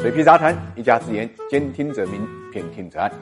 水皮杂谈，一家之言，兼听则明，偏听则暗。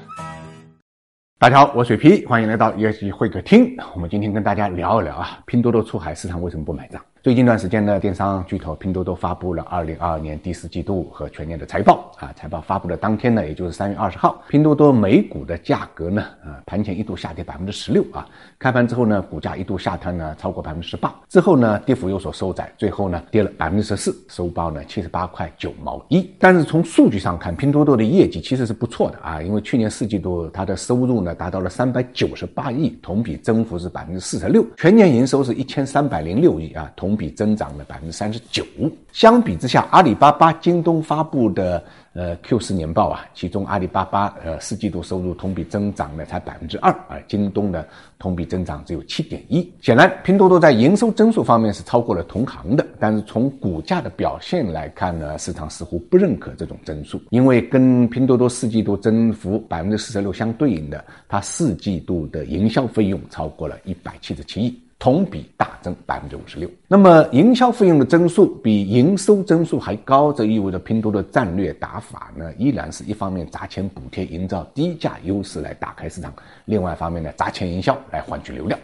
大家好，我水皮，欢迎来到 ESG 会客厅。我们今天跟大家聊一聊啊，拼多多出海，市场为什么不买账？最近一段时间呢，电商巨头拼多多发布了二零二二年第四季度和全年的财报啊。财报发布的当天呢，也就是三月二十号，拼多多每股的价格呢，呃，盘前一度下跌百分之十六啊。开盘之后呢，股价一度下探呢超过百分之十八，之后呢，跌幅有所收窄，最后呢，跌了百分之十四，收报呢七十八块九毛一。但是从数据上看，拼多多的业绩其实是不错的啊，因为去年四季度它的收入呢达到了三百九十八亿，同比增幅是百分之四十六，全年营收是一千三百零六亿啊，同比增长了百。分之三十九。相比之下，阿里巴巴、京东发布的呃 Q 四年报啊，其中阿里巴巴呃四季度收入同比增长呢才百分之二，而京东的同比增长只有七点一。显然，拼多多在营收增速方面是超过了同行的，但是从股价的表现来看呢，市场似乎不认可这种增速，因为跟拼多多四季度增幅百分之四十六相对应的，它四季度的营销费用超过了一百七十七亿。同比大增百分之五十六。那么营销费用的增速比营收增速还高，这意味着拼多多战略打法呢，依然是一方面砸钱补贴，营造低价优势来打开市场；另外一方面呢，砸钱营销来换取流量。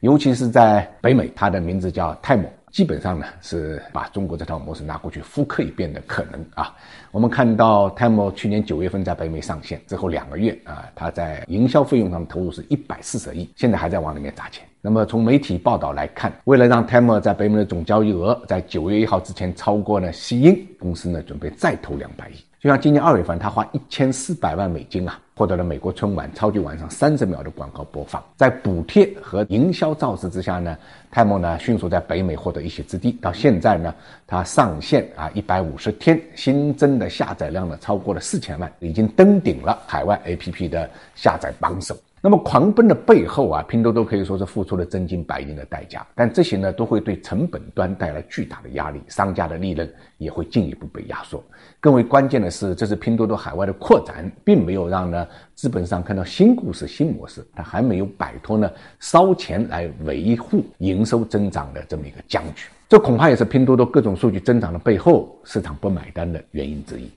尤其是在北美，它的名字叫泰某，基本上呢是把中国这套模式拿过去复刻一遍的可能啊。我们看到泰某去年九月份在北美上线之后两个月啊，它在营销费用上投入是一百四十亿，现在还在往里面砸钱。那么从媒体报道来看，为了让 Temu 在北美的总交易额在九月一号之前超过呢西英公司呢准备再投两百亿。就像今年二月份，他花一千四百万美金啊，获得了美国春晚超级晚上三十秒的广告播放。在补贴和营销造势之下呢，，Temu 呢迅速在北美获得一席之地。到现在呢，它上线啊一百五十天新增的下载量呢超过了四千万，已经登顶了海外 APP 的下载榜首。那么狂奔的背后啊，拼多多可以说是付出了真金白银的代价，但这些呢都会对成本端带来巨大的压力，商家的利润也会进一步被压缩。更为关键的是，这是拼多多海外的扩展，并没有让呢资本上看到新故事、新模式，它还没有摆脱呢烧钱来维护营收增长的这么一个僵局。这恐怕也是拼多多各种数据增长的背后市场不买单的原因之一。